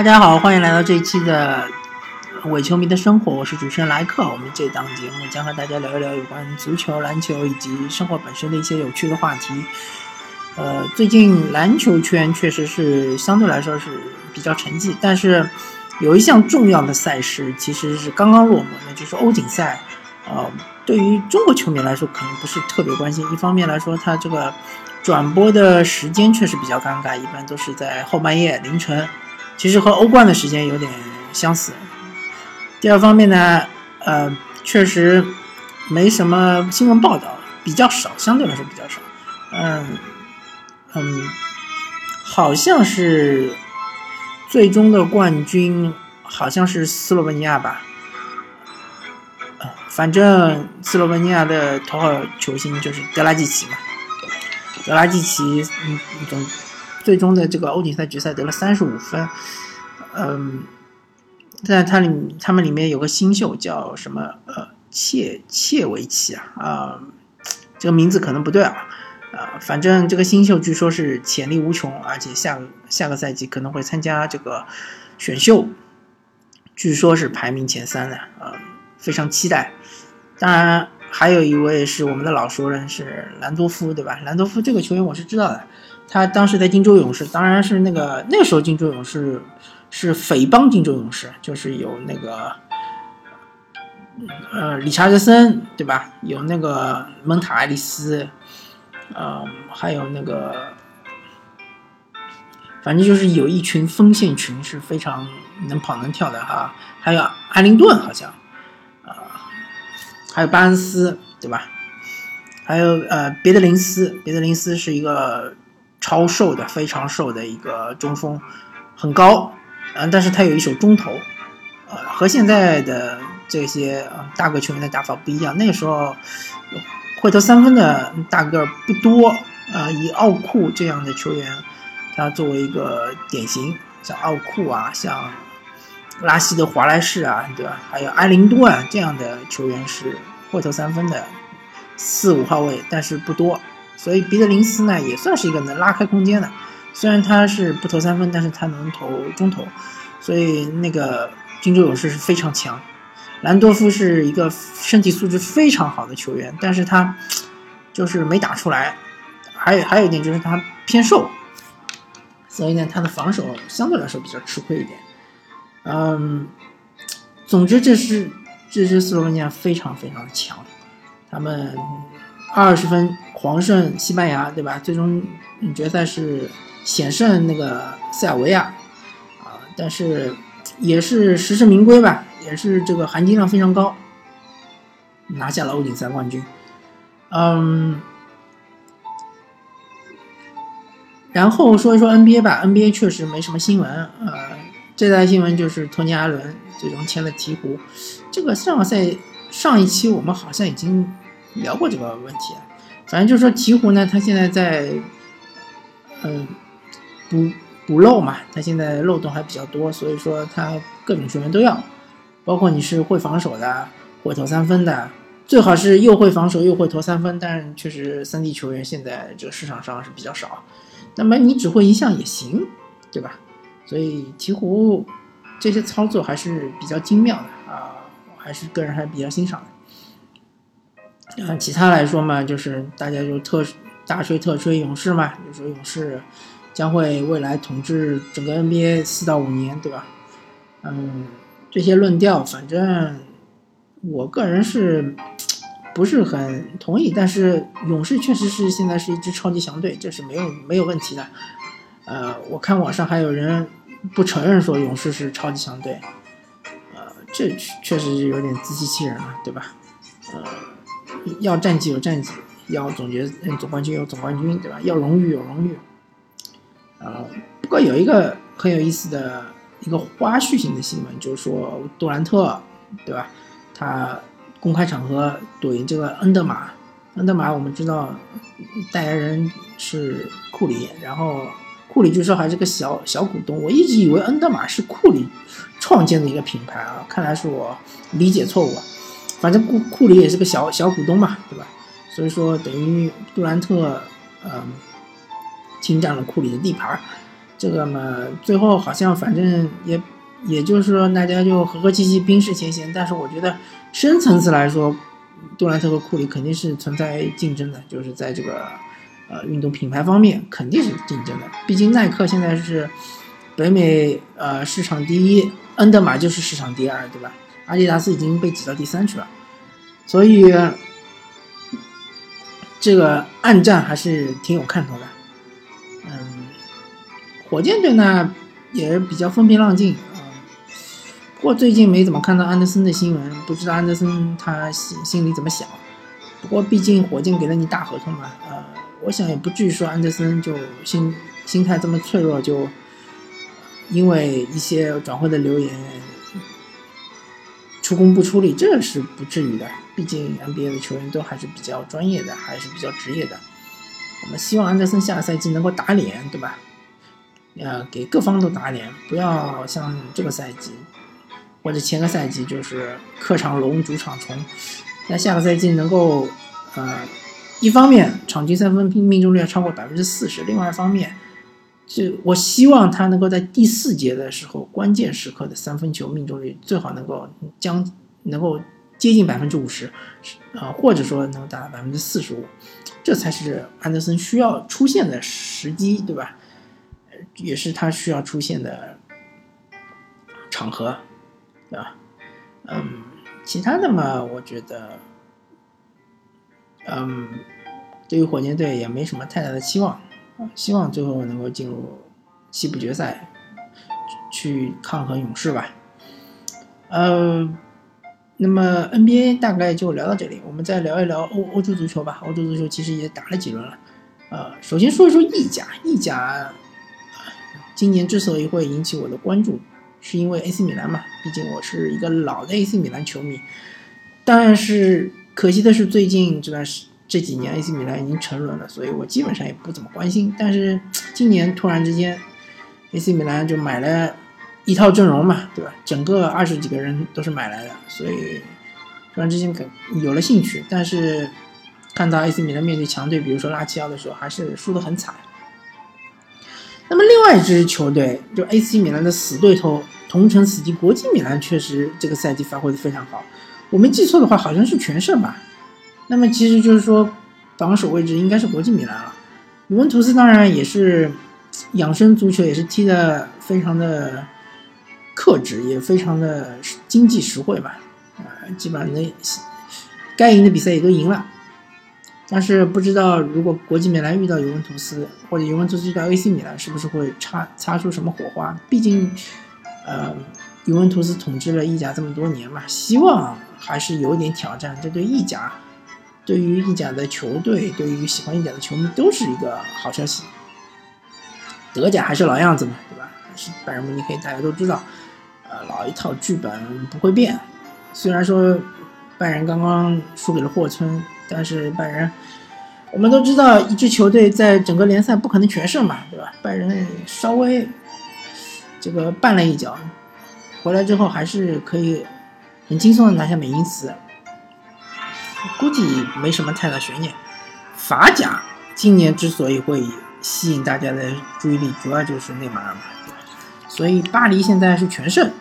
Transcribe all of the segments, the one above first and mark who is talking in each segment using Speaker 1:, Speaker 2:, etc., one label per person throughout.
Speaker 1: 大家好，欢迎来到这一期的伪球迷的生活，我是主持人莱克。我们这档节目将和大家聊一聊有关足球、篮球以及生活本身的一些有趣的话题。呃，最近篮球圈确实是相对来说是比较沉寂，但是有一项重要的赛事其实是刚刚落幕，那就是欧锦赛。呃，对于中国球迷来说，可能不是特别关心。一方面来说，它这个转播的时间确实比较尴尬，一般都是在后半夜凌晨。其实和欧冠的时间有点相似。第二方面呢，呃，确实没什么新闻报道，比较少，相对来说比较少。嗯嗯，好像是最终的冠军好像是斯洛文尼亚吧。反正斯洛文尼亚的头号球星就是德拉季奇嘛。德拉季奇，嗯，总。最终的这个欧锦赛决赛得了三十五分，嗯，在他里他们里面有个新秀叫什么呃切切维奇啊啊，这个名字可能不对啊啊，反正这个新秀据说是潜力无穷，而且下下个赛季可能会参加这个选秀，据说是排名前三的啊，非常期待。当然还有一位是我们的老熟人是兰多夫对吧？兰多夫这个球员我是知道的。他当时在金州勇士，当然是那个那个时候金州勇士是匪帮金州勇士，就是有那个呃理查德森对吧？有那个蒙塔爱丽丝，呃，还有那个，反正就是有一群锋线群是非常能跑能跳的哈。还有艾灵顿好像，啊，还有巴恩斯对吧？还有呃别的林斯，别的林斯是一个。超瘦的，非常瘦的一个中锋，很高，嗯，但是他有一手中投，呃，和现在的这些大个球员的打法不一样。那个时候会投三分的大个不多，呃，以奥库这样的球员，他作为一个典型，像奥库啊，像拉希德华莱士啊，对吧？还有埃林多啊这样的球员是会投三分的四五号位，但是不多。所以，彼得林斯呢也算是一个能拉开空间的，虽然他是不投三分，但是他能投中投，所以那个金州勇士是非常强。兰多夫是一个身体素质非常好的球员，但是他就是没打出来。还有还有一点就是他偏瘦，所以呢，他的防守相对来说比较吃亏一点。嗯，总之，这是这支斯洛文尼亚非常非常强，他们。二十分狂胜西班牙，对吧？最终决赛是险胜那个塞尔维亚，啊，但是也是实至名归吧，也是这个含金量非常高，拿下了欧锦赛冠军。嗯，然后说一说 NBA 吧，NBA 确实没什么新闻，呃，这代新闻就是托尼·阿伦最终签了鹈鹕，这个上赛上一期我们好像已经。聊过这个问题，反正就是说鹈鹕呢，他现在在，嗯，补补漏嘛，他现在漏洞还比较多，所以说他各种球员都要，包括你是会防守的，会投三分的，最好是又会防守又会投三分，但确实三 D 球员现在这个市场上是比较少，那么你只会一项也行，对吧？所以鹈鹕这些操作还是比较精妙的啊，我还是个人还是比较欣赏的。啊，其他来说嘛，就是大家就特大吹特吹勇士嘛，就说勇士将会未来统治整个 NBA 四到五年，对吧？嗯，这些论调，反正我个人是不是很同意，但是勇士确实是现在是一支超级强队，这是没有没有问题的。呃，我看网上还有人不承认说勇士是超级强队，呃，这确实是有点自欺欺人了，对吧？呃。要战绩有战绩，要总决总冠军有总冠军，对吧？要荣誉有荣誉。呃，不过有一个很有意思的一个花絮性的新闻，就是说杜兰特，对吧？他公开场合怼这个恩德玛，恩德玛我们知道代言人是库里，然后库里据说还是个小小股东，我一直以为恩德玛是库里创建的一个品牌啊，看来是我理解错误了。反正库库里也是个小小股东嘛，对吧？所以说等于杜兰特，嗯，侵占了库里的地盘儿这个嘛，最后好像反正也，也就是说大家就和和气气，冰释前嫌。但是我觉得深层次来说，杜兰特和库里肯定是存在竞争的，就是在这个呃运动品牌方面肯定是竞争的。毕竟耐克现在是北美呃市场第一，恩德玛就是市场第二，对吧？阿迪达斯已经被挤到第三去了，所以这个暗战还是挺有看头的。嗯，火箭队呢也比较风平浪静啊，不过最近没怎么看到安德森的新闻，不知道安德森他心心里怎么想。不过毕竟火箭给了你大合同嘛，呃，我想也不至于说安德森就心心态这么脆弱，就因为一些转会的流言。出工不出力，这是不至于的。毕竟 NBA 的球员都还是比较专业的，还是比较职业的。我们希望安德森下个赛季能够打脸，对吧？呃，给各方都打脸，不要像这个赛季或者前个赛季就是客场龙，主场虫。那下个赛季能够，呃，一方面场均三分命中率要超过百分之四十，另外一方面。就我希望他能够在第四节的时候，关键时刻的三分球命中率最好能够将能够接近百分之五十，啊，或者说能达到百分之四十五，这才是安德森需要出现的时机，对吧？也是他需要出现的场合，对吧？嗯，其他的嘛，我觉得，嗯，对于火箭队也没什么太大的期望。希望最后能够进入西部决赛，去抗衡勇士吧。呃，那么 NBA 大概就聊到这里，我们再聊一聊欧欧洲足球吧。欧洲足球其实也打了几轮了。呃，首先说一说意甲，意甲今年之所以会引起我的关注，是因为 AC 米兰嘛，毕竟我是一个老的 AC 米兰球迷。但是可惜的是，最近这段时。这几年 AC 米兰已经沉沦了，所以我基本上也不怎么关心。但是今年突然之间，AC 米兰就买了一套阵容嘛，对吧？整个二十几个人都是买来的，所以突然之间有了兴趣。但是看到 AC 米兰面对强队，比如说拉齐奥的时候，还是输得很惨。那么另外一支球队，就 AC 米兰的死对头同城死敌国际米兰，确实这个赛季发挥的非常好。我没记错的话，好像是全胜吧。那么其实就是说，榜首位置应该是国际米兰了。尤文图斯当然也是养生足球，也是踢的非常的克制，也非常的经济实惠吧。啊，基本上那该赢的比赛也都赢了。但是不知道如果国际米兰遇到尤文图斯，或者尤文图斯遇到 AC 米兰，是不是会擦擦出什么火花？毕竟，呃，尤文图斯统治了意甲这么多年嘛，希望还是有点挑战。这对意甲。对于意甲的球队，对于喜欢意甲的球迷，都是一个好消息。德甲还是老样子嘛，对吧？是拜仁慕尼黑，大家都知道，呃，老一套剧本不会变。虽然说拜仁刚刚输给了霍村，但是拜仁，我们都知道，一支球队在整个联赛不可能全胜嘛，对吧？拜仁稍微这个绊了一脚，回来之后还是可以很轻松的拿下美因茨。估计没什么太大悬念。法甲今年之所以会吸引大家的注意力，主要就是内马尔嘛，所以巴黎现在是全胜。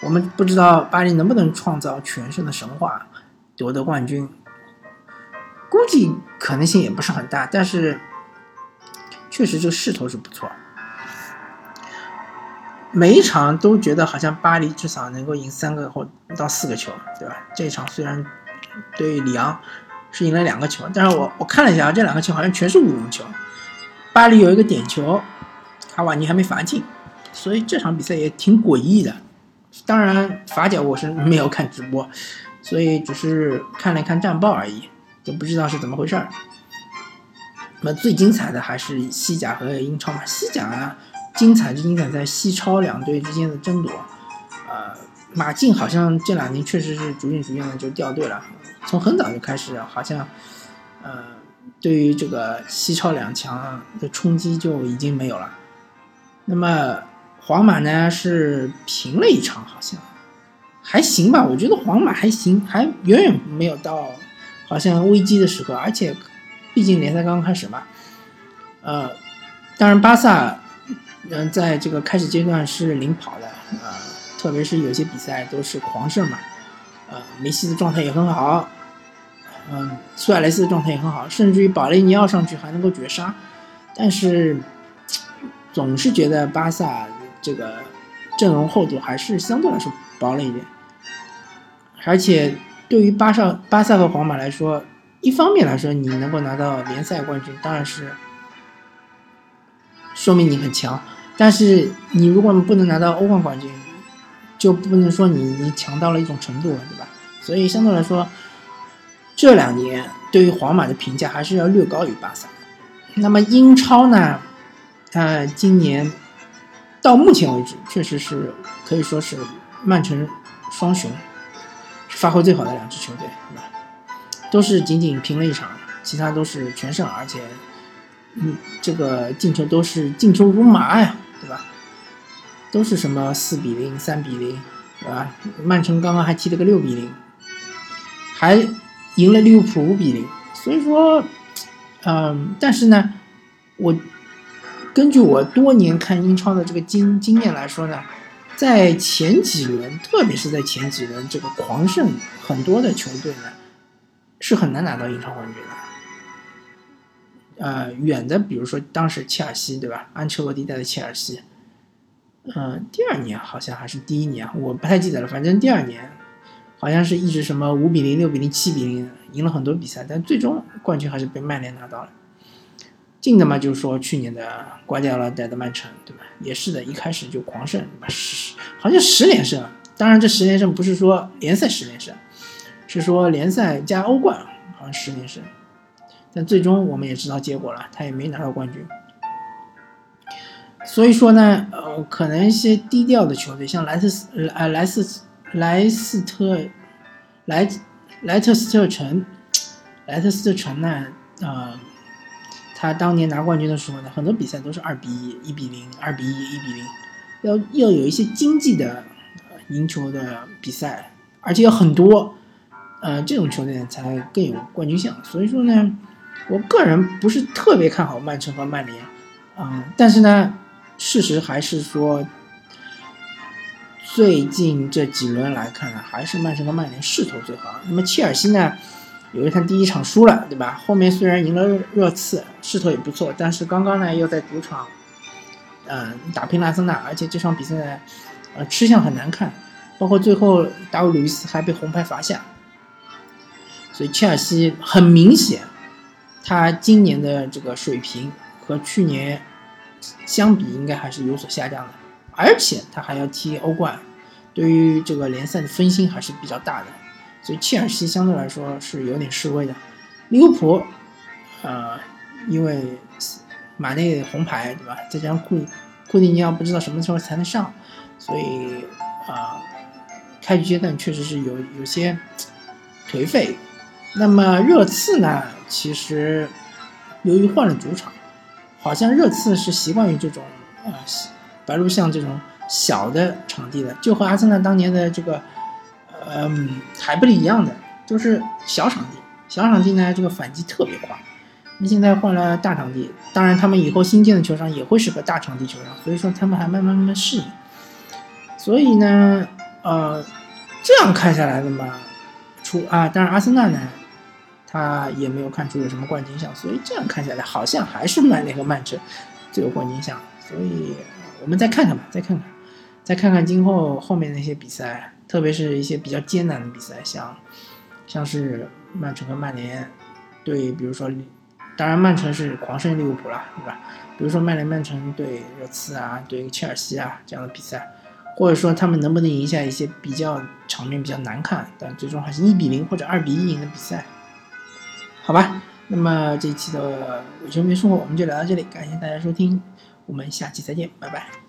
Speaker 1: 我们不知道巴黎能不能创造全胜的神话，夺得冠军。估计可能性也不是很大，但是确实这个势头是不错。每一场都觉得好像巴黎至少能够赢三个或到四个球，对吧？这一场虽然。对里昂是赢了两个球，但是我我看了一下，这两个球好像全是乌龙球。巴黎有一个点球，卡瓦尼还没罚进，所以这场比赛也挺诡异的。当然法甲我是没有看直播，所以只是看了看战报而已，就不知道是怎么回事儿。那么最精彩的还是西甲和英超嘛，西甲啊精彩就精彩在西超两队之间的争夺，马竞好像这两年确实是逐渐逐渐的就掉队了，从很早就开始，好像，呃，对于这个西超两强的冲击就已经没有了。那么皇马呢是平了一场，好像还行吧，我觉得皇马还行，还远远没有到好像危机的时刻，而且毕竟联赛刚刚开始嘛。呃，当然巴萨嗯，在这个开始阶段是领跑的啊，特别是有些比赛都是狂胜嘛，呃，梅西的状态也很好，嗯，苏亚雷斯的状态也很好，甚至于保雷尼奥上去还能够绝杀，但是总是觉得巴萨这个阵容厚度还是相对来说薄了一点，而且对于巴萨、巴萨和皇马来说，一方面来说你能够拿到联赛冠军，当然是说明你很强。但是你如果不能拿到欧冠冠军，就不能说你你强到了一种程度了，对吧？所以相对来说，这两年对于皇马的评价还是要略高于巴萨。那么英超呢？它今年到目前为止，确实是可以说是曼城双雄发挥最好的两支球队，对吧？都是仅仅平了一场，其他都是全胜，而且嗯，这个进球都是进球如麻呀。对吧？都是什么四比零、三比零，对吧？曼城刚刚还踢了个六比零，还赢了利物浦五比零。所以说，嗯，但是呢，我根据我多年看英超的这个经经验来说呢，在前几轮，特别是在前几轮这个狂胜很多的球队呢，是很难拿到英超冠军的。呃，远的，比如说当时切尔西，对吧？安切洛蒂带的切尔西，嗯，第二年好像还是第一年，我不太记得了。反正第二年，好像是一直什么五比零、六比零、七比零，赢了很多比赛，但最终冠军还是被曼联拿到了。近的嘛，就是说去年的瓜迪奥拉带的曼城，对吧？也是的，一开始就狂胜，十好像十连胜。当然，这十连胜不是说联赛十连胜，是说联赛加欧冠，好像十连胜。但最终我们也知道结果了，他也没拿到冠军。所以说呢，呃，可能一些低调的球队，像莱斯呃莱斯莱斯特莱莱特斯特城，莱特斯特城呢，呃，他当年拿冠军的时候呢，很多比赛都是二比一、一比零、二比一、一比零，要要有一些经济的赢球的比赛，而且有很多，呃，这种球队才更有冠军相。所以说呢。我个人不是特别看好曼城和曼联，啊，但是呢，事实还是说，最近这几轮来看呢，还是曼城和曼联势头最好。那么切尔西呢，由于他第一场输了，对吧？后面虽然赢了热刺，势头也不错，但是刚刚呢又在主场，嗯，打平了阿森纳，而且这场比赛呢，呃，吃相很难看，包括最后达维鲁伊斯还被红牌罚下，所以切尔西很明显。他今年的这个水平和去年相比，应该还是有所下降的，而且他还要踢欧冠，对于这个联赛的分心还是比较大的，所以切尔西相对来说是有点示威的。利物浦，呃，因为马内红牌对吧？再加上库库蒂尼奥不知道什么时候才能上，所以啊，开局阶段确实是有有些颓废。那么热刺呢？其实，由于换了主场，好像热刺是习惯于这种啊白鹿巷这种小的场地的，就和阿森纳当年的这个嗯海布里一样的，就是小场地。小场地呢，这个反击特别快。那现在换了大场地，当然他们以后新建的球场也会适合大场地球场，所以说他们还慢慢慢慢适应。所以呢，呃，这样看下来的嘛，出啊，当然阿森纳呢。他也没有看出有什么冠军相，所以这样看下来，好像还是曼联和曼城最有冠军相。所以我们再看看吧，再看看，再看看今后后面那些比赛，特别是一些比较艰难的比赛，像像是曼城和曼联对，比如说，当然曼城是狂胜利物浦了，对吧？比如说曼联、曼城对热刺啊，对切尔西啊这样的比赛，或者说他们能不能赢下一些比较场面比较难看，但最终还是一比零或者二比一赢的比赛。好吧，那么这一期的伪球迷生活我们就聊到这里，感谢大家收听，我们下期再见，拜拜。